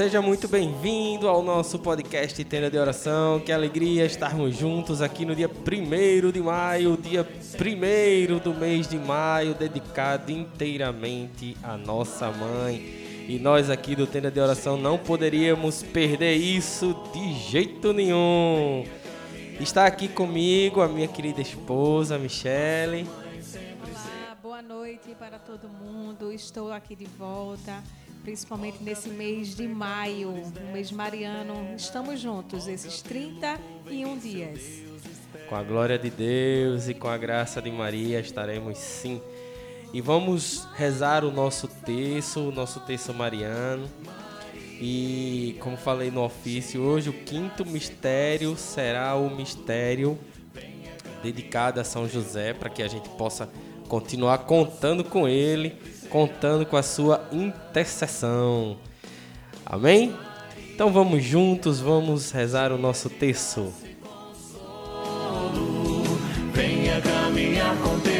Seja muito bem-vindo ao nosso podcast Tenda de Oração. Que alegria estarmos juntos aqui no dia 1 de maio, dia 1 do mês de maio, dedicado inteiramente à nossa mãe. E nós aqui do Tenda de Oração não poderíamos perder isso de jeito nenhum. Está aqui comigo a minha querida esposa, Michele. Olá, boa noite para todo mundo. Estou aqui de volta, principalmente nesse mês de maio, o mês mariano. Estamos juntos esses 31 dias. Com a glória de Deus e com a graça de Maria estaremos sim. E vamos rezar o nosso texto, o nosso texto mariano. E como falei no ofício, hoje o quinto mistério será o mistério dedicado a São José, para que a gente possa continuar contando com ele, contando com a sua intercessão. Amém? Então vamos juntos, vamos rezar o nosso texto. Venha caminhar com teu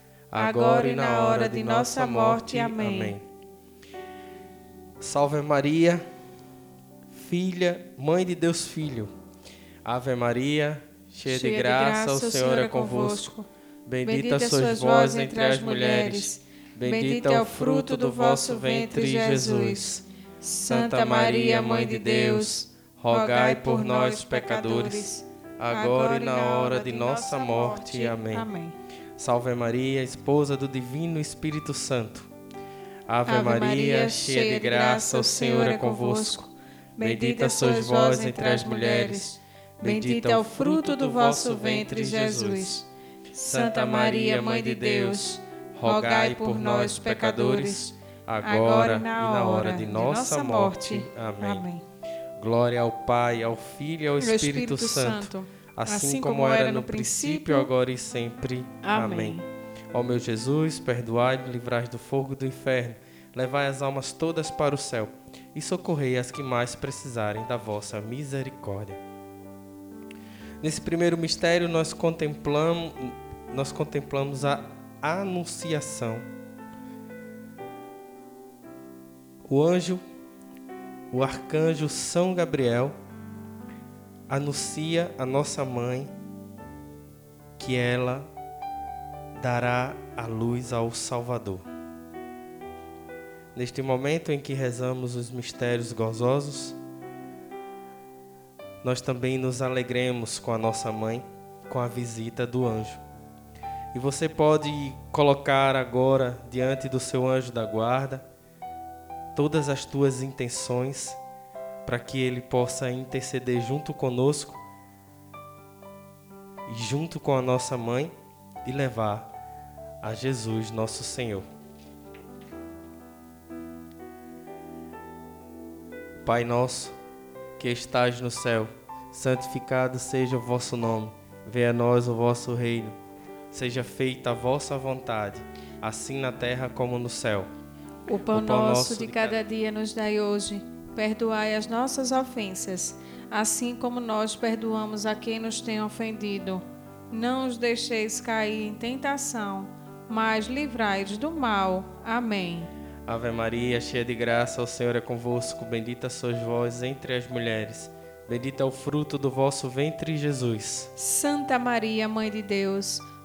agora e na hora de nossa morte. Amém. Salve Maria, filha, Mãe de Deus Filho. Ave Maria, cheia de graça, o Senhor é convosco. Bendita sois vós entre as mulheres. Bendito é o fruto do vosso ventre, Jesus. Santa Maria, Mãe de Deus, rogai por nós, pecadores, agora e na hora de nossa morte. Amém. Amém. Salve Maria, esposa do Divino Espírito Santo. Ave, Maria, cheia de graça, o Senhor é convosco. Bendita sois vós entre as mulheres. Bendito é o fruto do vosso ventre, Jesus. Santa Maria, Mãe de Deus, rogai por nós, pecadores, agora e na hora de nossa morte. Amém. Glória ao Pai, ao Filho e ao No Espírito Santo, assim como era no princípio, agora e sempre. Amém. Amém. Ó meu Jesus, perdoai-me, livrai do fogo do inferno, levai as almas todas para o céu e socorrei as que mais precisarem da vossa misericórdia. Nesse primeiro mistério nós contemplamos, nós contemplamos a anunciação. O anjo, o arcanjo São Gabriel anuncia a nossa mãe que ela dará a luz ao Salvador. Neste momento em que rezamos os mistérios gozosos, nós também nos alegremos com a nossa mãe, com a visita do anjo. E você pode colocar agora diante do seu anjo da guarda todas as tuas intenções para que ele possa interceder junto conosco e junto com a nossa mãe e levar a Jesus, nosso Senhor. Pai nosso, que estás no céu, santificado seja o vosso nome. Venha a nós o vosso reino. Seja feita a vossa vontade, assim na terra como no céu. O pão, o pão nosso de cada dia nos dai hoje. Perdoai as nossas ofensas, assim como nós perdoamos a quem nos tem ofendido. Não os deixeis cair em tentação, mas livrai-os do mal. Amém. Ave Maria, cheia de graça, o Senhor é convosco. Bendita sois vós entre as mulheres. Bendito é o fruto do vosso ventre, Jesus. Santa Maria, Mãe de Deus,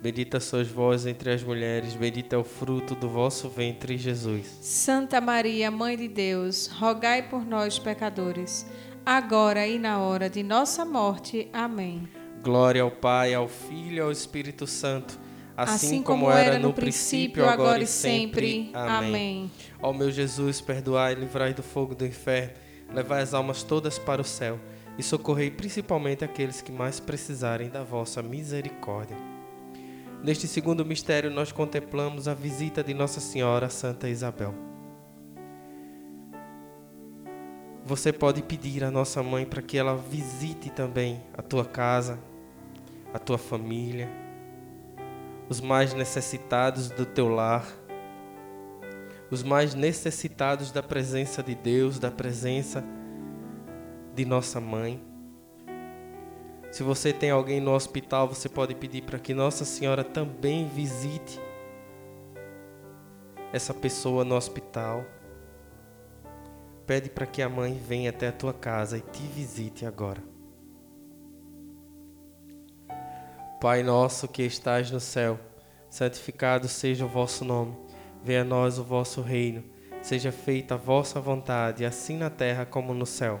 Bendita sois vós entre as mulheres, bendito é o fruto do vosso ventre, Jesus. Santa Maria, Mãe de Deus, rogai por nós, pecadores, agora e na hora de nossa morte. Amém. Glória ao Pai, ao Filho e ao Espírito Santo, assim, assim como, como, era no, princípio, agora e sempre. Amém. Amém. Ó meu Jesus, perdoai e livrai do fogo do inferno, levai as almas todas para o céu e socorrei principalmente aqueles que mais precisarem da vossa misericórdia. Neste segundo mistério, nós contemplamos a visita de Nossa Senhora Santa Isabel. Você pode pedir à nossa mãe para que ela visite também a tua casa, a tua família, os mais necessitados do teu lar, os mais necessitados da presença de Deus, da presença de nossa mãe. Se você tem alguém no hospital, você pode pedir para que Nossa Senhora também visite essa pessoa no hospital. Pede para que a mãe venha até a tua casa e te visite agora. Pai nosso que estás no céu, santificado seja o vosso nome. Venha a nós o vosso reino. Seja feita a vossa vontade, assim na terra como no céu.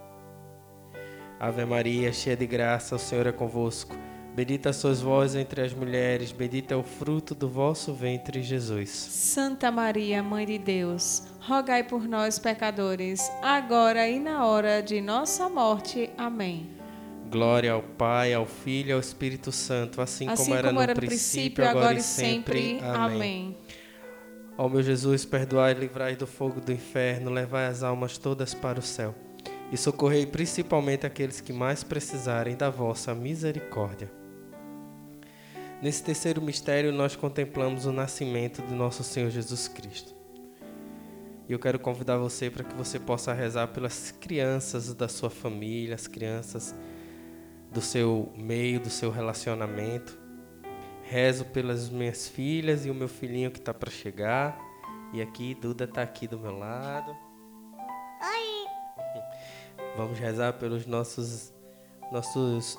Ave Maria, cheia de graça, o Senhor é convosco. Bendita sois vós entre as mulheres, bendito é o fruto do vosso ventre, Jesus. Santa Maria, Mãe de Deus, rogai por nós, pecadores, agora e na hora de nossa morte. Amém. Glória ao Pai, ao Filho e ao Espírito Santo, assim, Assim como era como no era no princípio, princípio, agora e sempre. Amém. Amém. Ó meu Jesus, perdoai e livrai do fogo do inferno, levai as almas todas para o céu e socorrei principalmente aqueles que mais precisarem da vossa misericórdia. Nesse terceiro mistério, nós contemplamos o nascimento de nosso Senhor Jesus Cristo. E eu quero convidar você para que você possa rezar pelas crianças da sua família, as crianças do seu meio, do seu relacionamento. Rezo pelas minhas filhas e o meu filhinho que está para chegar. E aqui, Duda está aqui do meu lado. Vamos rezar pelos nossos nossos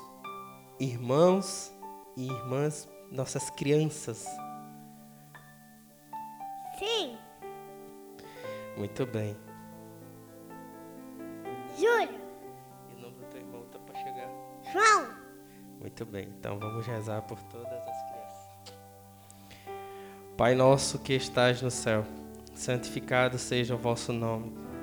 irmãos e irmãs, nossas crianças. Sim, Muito bem. Júlio, E o nome do teu irmão está para chegar. João, Muito bem, então vamos rezar por todas as crianças. Pai nosso que estás no céu, santificado seja o vosso nome.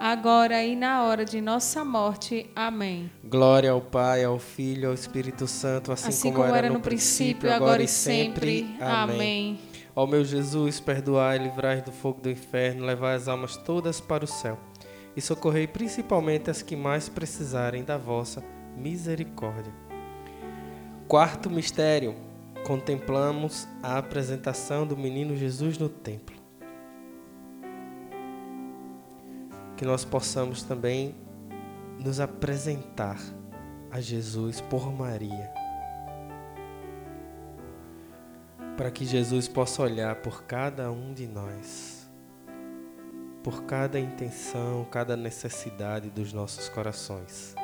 agora e na hora de nossa morte. Amém. Glória ao Pai, ao Filho, ao Espírito Santo, assim, Assim como era no princípio, agora e sempre. Amém. Ó meu Jesus, perdoai, livrai do fogo do inferno, levai as almas todas para o céu e socorrei principalmente as que mais precisarem da vossa misericórdia. Quarto mistério: contemplamos a apresentação do menino Jesus no templo. Que nós possamos também nos apresentar a Jesus por Maria. Para que Jesus possa olhar por cada um de nós, por cada intenção, cada necessidade dos nossos corações.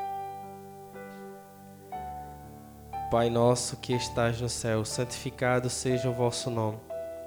Pai nosso que estás no céu, santificado seja o vosso nome.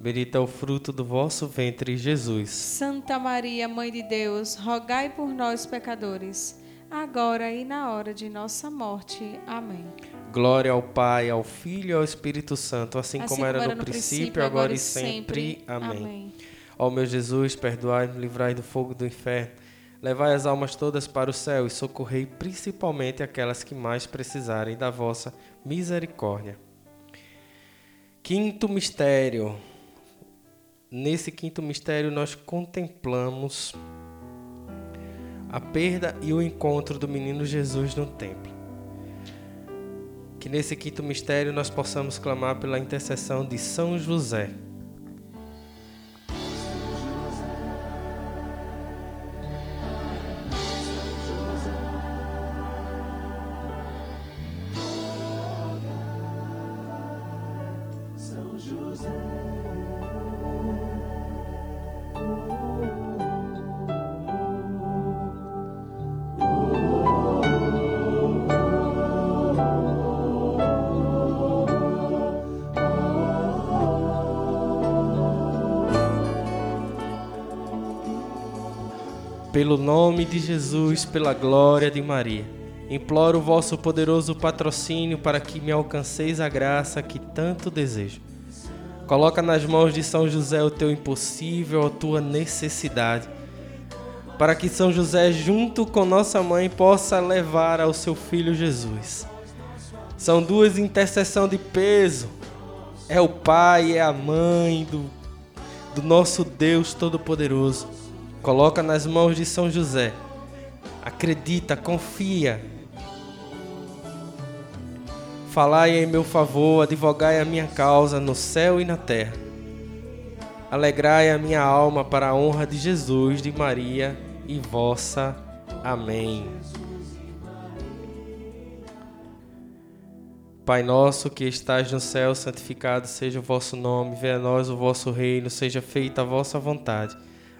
bendito é o fruto do vosso ventre, Jesus. Santa Maria, Mãe de Deus, rogai por nós, pecadores, agora e na hora de nossa morte. Amém. Glória ao Pai, ao Filho e ao Espírito Santo, assim, como era no, princípio, agora e sempre. Amém. Ó meu Jesus, perdoai-me, livrai do fogo do inferno, levai as almas todas para o céu e socorrei principalmente aquelas que mais precisarem da vossa misericórdia. Quinto mistério. Nesse quinto mistério nós contemplamos a perda e o encontro do menino Jesus no templo. Que nesse quinto mistério nós possamos clamar pela intercessão de São José. Pelo nome de Jesus, pela glória de Maria, imploro o vosso poderoso patrocínio para que me alcanceis a graça que tanto desejo. Coloca nas mãos de São José o teu impossível, a tua necessidade, para que São José, junto com nossa mãe, possa levar ao seu filho Jesus. São duas intercessões de peso. É o Pai, é a mãe do, do nosso Deus Todo-Poderoso Coloca nas mãos de São José. Acredita, confia. Falai em meu favor, advogai a minha causa no céu e na terra. Alegrai a minha alma para a honra de Jesus, de Maria e vossa. Amém. Pai nosso que estás no céu, santificado seja o vosso nome, venha a nós o vosso reino, seja feita a vossa vontade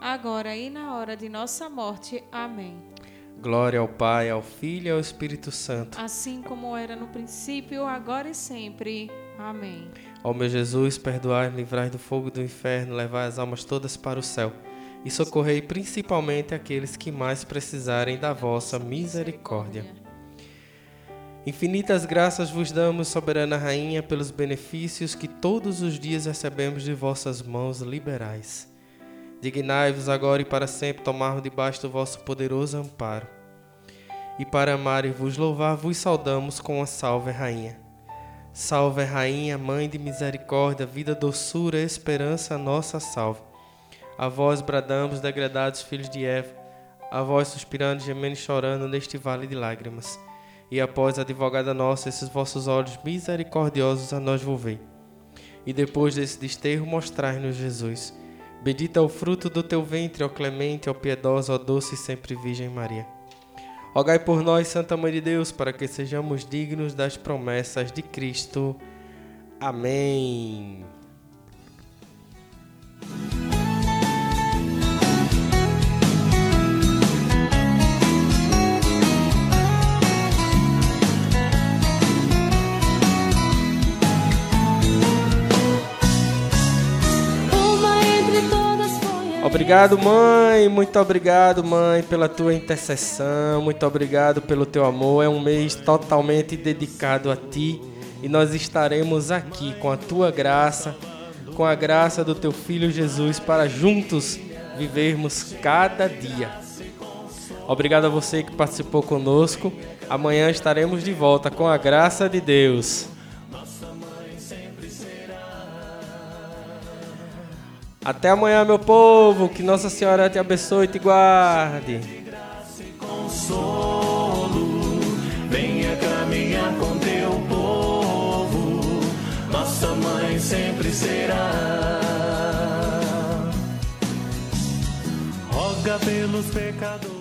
agora e na hora de nossa morte. Amém. Glória ao Pai, ao Filho e ao Espírito Santo. Assim como era no princípio, agora e sempre. Amém. Ó meu Jesus, perdoai-me, livrai do fogo do inferno, levai as almas todas para o céu e socorrei principalmente aqueles que mais precisarem da vossa misericórdia. Infinitas graças vos damos, soberana Rainha, pelos benefícios que todos os dias recebemos de vossas mãos liberais. Dignai-vos agora e para sempre tomarmos debaixo do vosso poderoso amparo. E para amar e vos louvar, vos saudamos com a salve, Rainha. Salve, Rainha, Mãe de misericórdia, vida, doçura, esperança, nossa salve. A vós bradamos, degradados filhos de Eva, a vós suspirando, gemendo e chorando neste vale de lágrimas. E após, advogada nossa, esses vossos olhos misericordiosos a nós volvei. E depois desse desterro, mostrai-nos Jesus. Bendito é o fruto do teu ventre, ó clemente, ó piedosa, ó doce e sempre Virgem Maria. Rogai por nós, Santa Mãe de Deus, para que sejamos dignos das promessas de Cristo. Amém. Obrigado, mãe. Muito obrigado, mãe, pela tua intercessão. Muito obrigado pelo teu amor. É um mês totalmente dedicado a ti e nós estaremos aqui com a tua graça, com a graça do teu filho Jesus para juntos vivermos cada dia. Obrigado a você que participou conosco. Amanhã estaremos de volta com a graça de Deus. Até amanhã, meu povo. Que Nossa Senhora te abençoe e te guarde. venha caminhar com teu povo. Nossa mãe sempre será. Roga pelos pecadores.